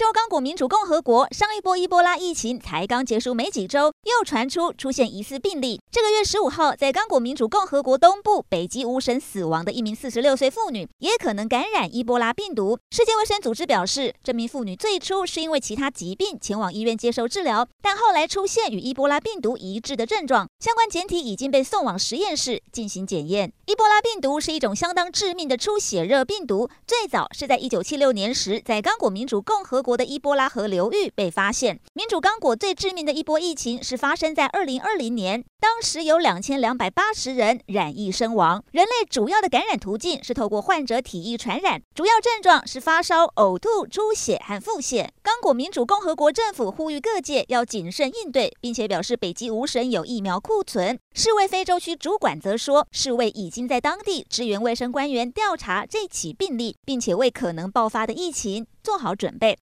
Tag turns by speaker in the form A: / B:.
A: 非洲刚果民主共和国上一波伊波拉疫情才刚结束没几周，又传出出现疑似病例。这个月十五号，在刚果民主共和国东部北极乌省死亡的一名四十六岁妇女，也可能感染伊波拉病毒。世界卫生组织表示，这名妇女最初是因为其他疾病前往医院接受治疗，但后来出现与伊波拉病毒一致的症状，相关检体已经被送往实验室进行检验。伊波拉病毒是一种相当致命的出血热病毒，最早是在一九七六年时在刚果民主共和国国的伊波拉河流域被发现。民主刚果最致命的一波疫情是发生在二零二零年。当时有两千两百八十人染疫身亡。人类主要的感染途径是透过患者体液传染，主要症状是发烧、呕吐、出血和腹泻。刚果民主共和国政府呼吁各界要谨慎应对，并且表示北极无神有疫苗库存。世卫非洲区主管则说，世卫已经在当地支援卫生官员调查这起病例，并且为可能爆发的疫情做好准备。